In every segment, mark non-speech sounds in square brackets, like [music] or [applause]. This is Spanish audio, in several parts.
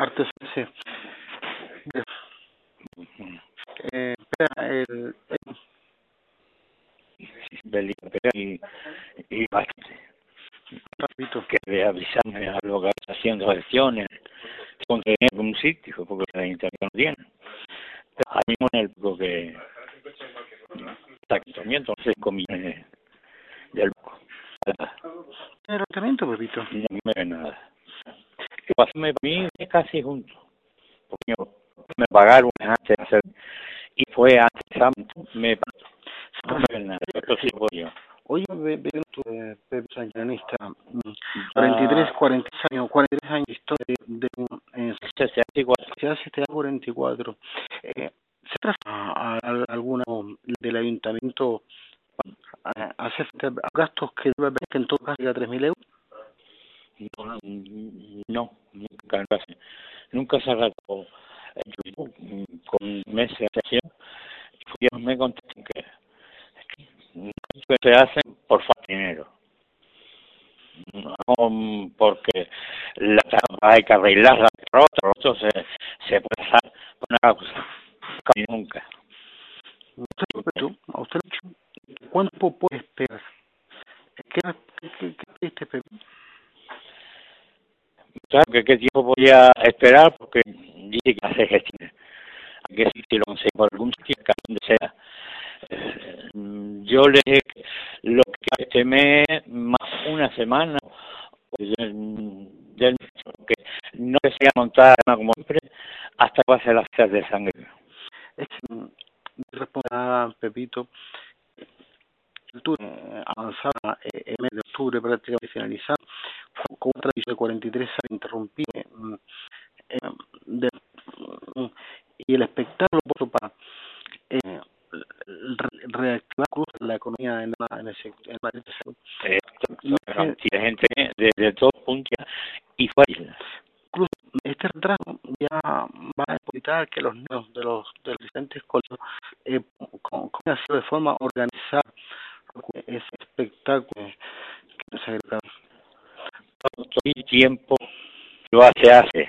artesanal, sí. Eh, el, el, y, y bastante. que de avisarme a lo que haciendo gestiones, con tener un sitio, porque la internet no tiene. Ahí mismo en el poco que está comiendo, entonces millones del poco. el tratamiento, Pepito. No me ve nada. Pasarme para mí casi junto. Porque yo- me pagaron antes de hacer, y fue antes, me no me ven nada. Esto sí voy yo. Oye, ve, ve tú, eh, Pepe Sanguinista, mm, 43, 43 años, 43 años de historia de, de eh, Se hace así, igual. se hace este año 44. Eh, ¿Se trata a, a- alguna del ayuntamiento hacer frente a gastos que debe haber que en todo caso llega a 3.000 euros? No, no, nunca, casi, nunca se tratado eh, yo, mm, con meses de acción. Ellos me contestan que, que se hacen por falta de dinero. No mm, porque la hay que arreglarla, pero otro, otro se, se puede hacer una causa. Casi nunca. Usted, Pepe, a usted le he dicho, ¿cuánto puede esperar? ¿Qué, qué, qué, qué pediste, Pepe? Claro que qué tiempo voy a esperar porque dice que hace gestiones. Que si lo conseguí por algún sitio, donde sea. Eh, yo le lo que este mes, más una semana, del, que no se sea montar como siempre, hasta que va a ser la fiesta de sangre. Es mm, responde a Pepito eh, avanzada eh, el mes de octubre prácticamente finalizado con una tradición de 43 años interrumpida mm, eh, de- mm, y el espectáculo puesto para eh, re- reactivar la economía en, la, en, el, en la- Eh, de gente de, de todo punto y fuera. incluso este retraso ya va a evitar que los niños de los de los diferentes colegios eh, con, con de forma organizada ese espectáculo que se agrega. Todo el tiempo lo hace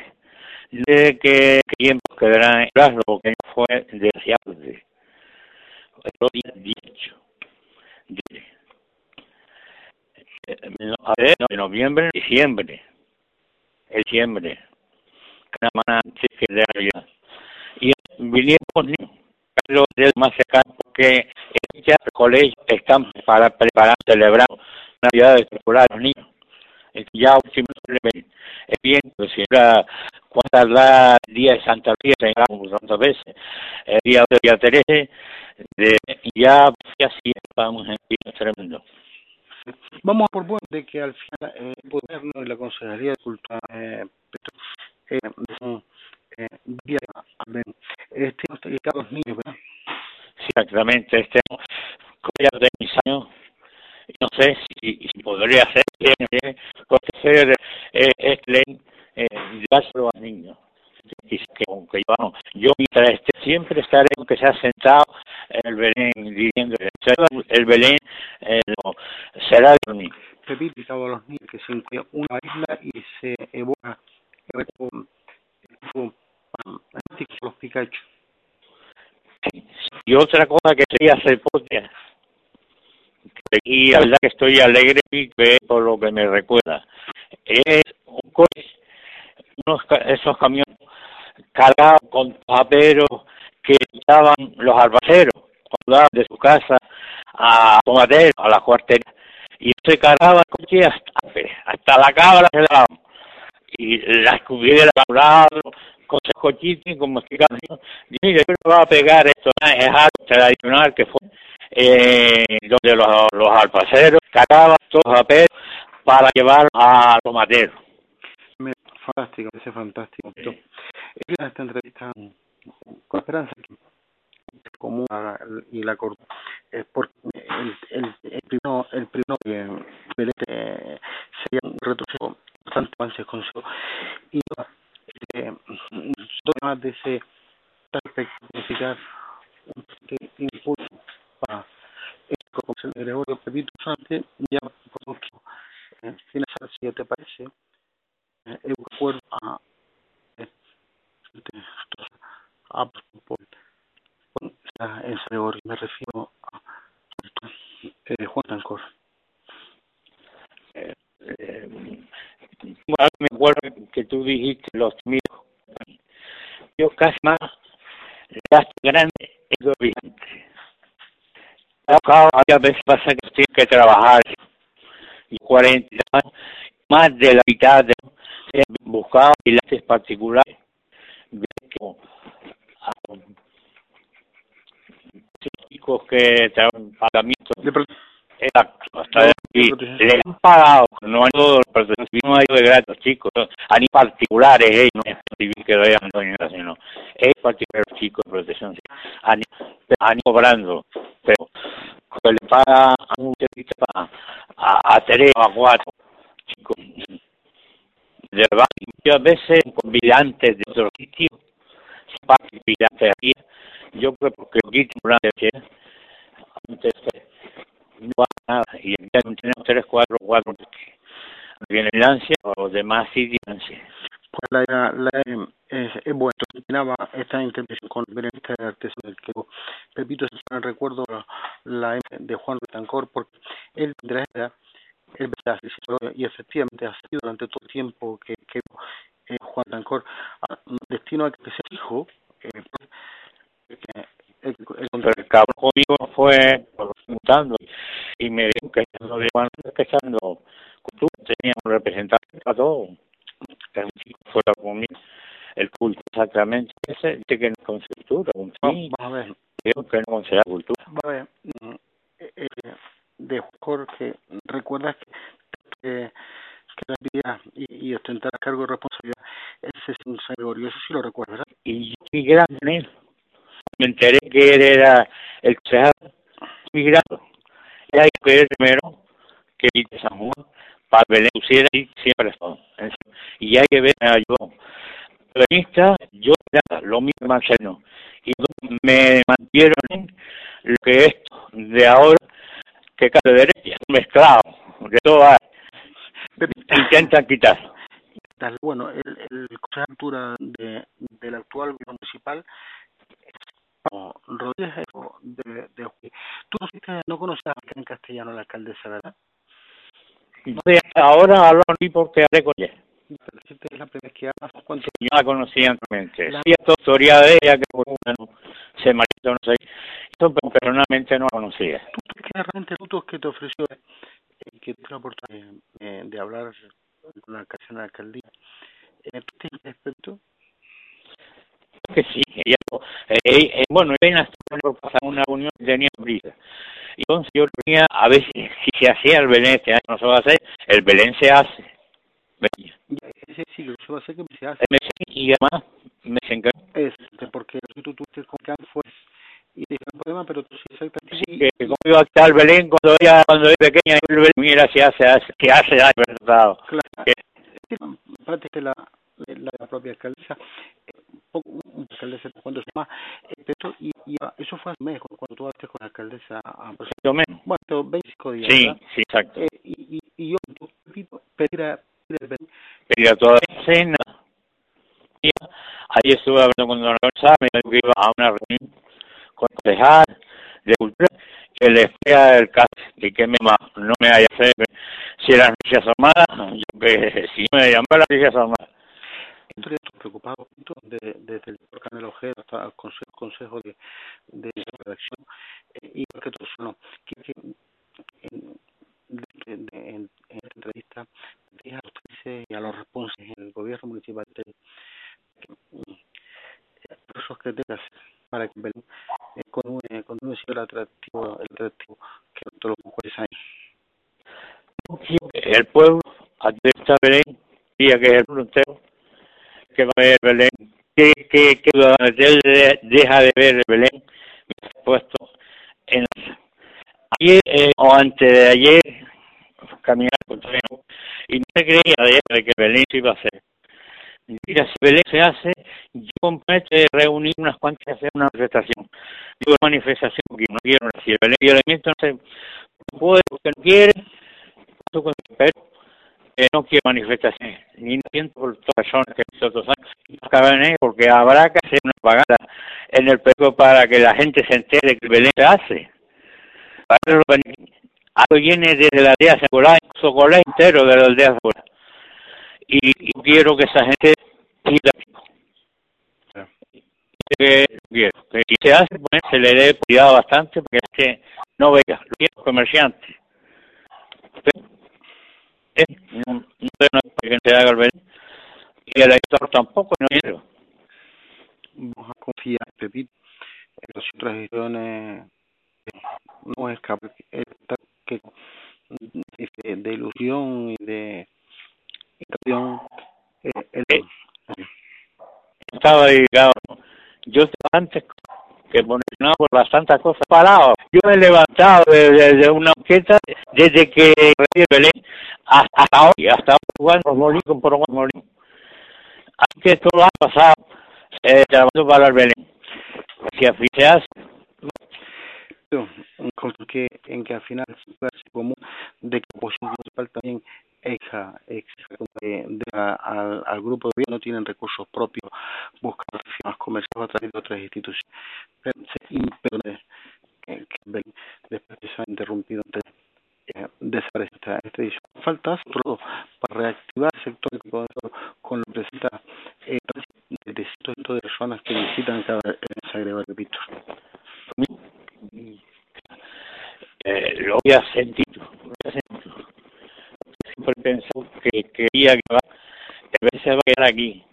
de que tiempo quedará en plazo porque no fue deseable. El día 18 de, eh, ver, no, de noviembre diciembre. El diciembre. Que de Navidad y vinieron los del más cercano porque ya el colegio están para preparar celebrar navidades para los niños es que ya es bien, pues si era cuántas la día de Santa María tengamos tantas veces, el día de día 13, de, ya así vamos en día tremendo. Vamos a por bueno de que al final eh, el gobierno y la Consejería de Cultura eh, eh, eh, vía, este, este, los niños, ¿verdad? Sí, exactamente, este ya de mis años, y no sé si, si podría hacer bien, bien, porque ser eh, es ley eh, dárselo a niños. Y que aunque yo, no, yo mientras esté, siempre estaré aunque sea sentado en el Belén diciendo el Belén eh, no, será de y todos los niños que se incluye una isla y se evoca el los Pikachu. Sí. Y otra cosa que quería hacer y la verdad que estoy alegre por lo que me recuerda es un coche unos esos camiones cargados con paperos que estaban los albaceros cuando daban de su casa a Tomatero, a la cuartería. Y se cargaba el coche hasta, hasta la cámara se daban. Y las cubiertas a un lado con esos cochitos como explicaban mire yo le voy a pegar esto es algo tradicional que fue eh, donde los, los albaceros cargaban todos los papeles para llevar a Tomatero. Fantástico, parece fantástico. Esta entrevista con esperanza. Común y la corta es porque el, el, el primero, el primero que eh, sería un retroceso bastante avances con su y eh, dos más de ese significar un fuerte impulso para el Gregorio Pepito Sánchez ya por eh, finalizar si te parece eh, el acuerdo a eh, en San me refiero a eh, Juan Tancor. Eh, eh, me acuerdo que tú dijiste los míos. Yo casi más gasto grande es brillante. A veces pasa que tienes que trabajar 40 años, más de la mitad de he buscado pilates particulares chicos que traen pagamiento exacto hasta aquí le han pagado no todo no hay de gratis chicos a ni particulares eh, no es civil que a sino es particular chicos de protección han, han cobrando pero que le paga a un servicio a, a, a tres o a cuatro chicos de verdad muchas veces con brillantes de otro sitio brillantes aquí. Yo creo que aquí antes antes no va nada y ya tenemos tres cuatro Lancia o demás Lancia pues la, la, es, es bueno. Terminaba esta intervención con el periodista de artesanal que repito recuerdo la, de Juan Retancor porque él la edad él y efectivamente ha sido durante todo el tiempo que, que eh, Juan Tancor destino a que se dijo eh, el, el, el conmigo fue mutando. Y me dijo que lo de Juan empezando tú tenía un representante para todo que un chico fuera conmigo el culto exactamente ese dice que no es con cultura un vamos a ver digo que no considera cultura a ver eh, eh, de Jorge, ¿recuerdas que, que, la vida y, y, ostentar cargo de responsabilidad ese es un Gregorio? Eso sí lo recuerdo, ¿verdad? Y yo en él. Me enteré que él era el migrado. Y hay que ver primero que viste San Juan para que le pusiera ahí siempre todo. Y hay que ver, me ayudó. Era lo mismo Marcelo. Y me mantieron lo que es de ahora que cae de derecha, mezclado, de todo intentan quitar. Bueno, el, el altura de, del actual municipal Rodríguez de, de, Tú no conocías en castellano la alcaldesa, ¿verdad? No, ahora hablo ni porque hablé con ella. Que la conocía anteriormente. La... Cierta historia de ella que bueno, se marchó, no sé. Yo personalmente no la conocía. ¿Tú crees realmente frutos que te ofreció y que tuve la oportunidad de, de hablar con la alcaldesa de la alcaldía? ¿Tú tienes respecto? que sí, ella, eh, eh, bueno, ella por pasar una reunión que tenía prisa. Y entonces yo tenía, a ver si, si se hacía el Belén este año, no se va a hacer, el Belén se hace. Sí, sí, lo se va a hacer que se hace. Y además me encargó. Es, porque tú tuviste con fue y te un problema, pero tú sí exactamente. Sí, que como iba a estar el Belén cuando ella, cuando era pequeña, el Belén, mira si hace, hace, que hace daño, ¿verdad? Claro. Que, que la, la, la propia alcaldesa un alcaldesa cuando se llama eh, y, y, eso fue hace mes cuando tú hablaste con la alcaldesa a, pues, bueno 25 días sí ¿verdad? sí exacto eh, y, y, y yo repito pedir a pedir a toda escena ahí estuve hablando con don González me dijo que iba a una reunión con el concejal de cultura que le explica el caso y que me, no me haya fe si eran noticias armadas yo que [laughs] si me llamó las noticias armadas estoy preocupado desde, desde el Canelo Ojeda hasta el consejo, de, de redacción eh, y que todos no, que, de, de, en, en esta entrevista a los y a los responsables en el gobierno municipal de esos tengas para que Belén eh, continúe, continúe siendo el atractivo, el atractivo que todos los jueces hay. El pueblo, a Belén, día que es el pueblo entero, que va a ver Belén, que, que, que deja de ver Belén, puesto en ayer eh, o antes de ayer caminar con tren y no se creía de, que Belén se iba a hacer. Mira, si Belén se hace, yo comprometo reunir unas cuantas y hacer una manifestación. Digo, manifestación porque no quiero decir, Belén violamiento no se puede, porque no quiere, pero eh, no quiero manifestaciones, ni no siento por todas las personas que nosotros acaban porque habrá que hacer una pagada en el periódico para que la gente se entere que el Belén se hace. Para algo viene desde la aldea Segura, con entero de la aldea Segura. Y, y quiero que esa gente que quiero que si se hace pues, se le dé cuidado bastante porque es que no vea los comerciantes. Pero, eh, no, no, no que se haga el y el editor tampoco no quiero. Vamos a confiar Pepito en las otras gestiones no es capaz que de, de ilusión y de intención eh, eh, estaba dedicado yo antes que mencionaba por bastantes cosas parado. Yo me he levantado desde de, una banqueta desde que Rey Belén hasta hoy, hasta hoy jugando morí con por morí. Así que esto lo ha pasado eh, trabajando para el Belén. Si así. Que, en que al final se común de que oposición municipal también exa, de, de, al, al grupo de no tienen recursos propios, buscan firmas comerciales a través de otras instituciones. Pero que, que después de se ha interrumpido entre eh, desaparece esta, esta edición. Falta todo para reactivar el sector económico con lo que presenta eh, de cientos de personas que visitan cada en Zagreb, repito. Eh, lo voy a sentir, lo voy a sentir siempre que quería que va, se va a quedar aquí.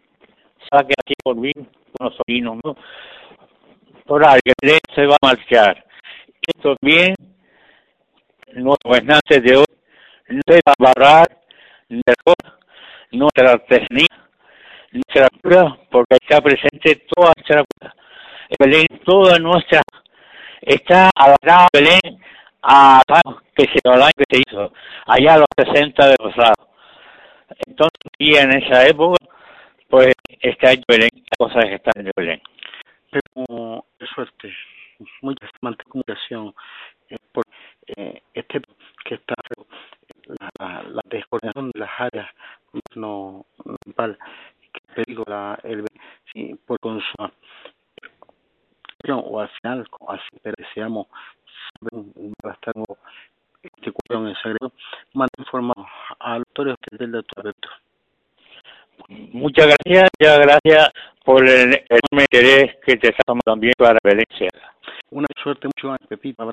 Se va a quedar aquí por mí, unos sobrinos, ¿no? Por alguien se va a marchar. Esto bien, nuestros gobernantes de hoy no se va a barrar nuestra artesanía, nuestra cura, porque está presente toda nuestra cura. Belén, toda nuestra, está adaptada Belén a que se que se hizo, allá a los 60 de pasado. Entonces, y en esa época, pues está en Belén, las cosas están en Belén. Pero, suerte, muy bastante comunicación eh, por eh, este que está la, descoordinación de las áreas no que digo la el sí, por consumo o al final así deseamos va a estar este cuadro en el Sagrado, más informado a los autores del doctor Muchas gracias, muchas gracias por el enorme interés que te estamos también para Valencia. Una suerte mucho más, Pepito.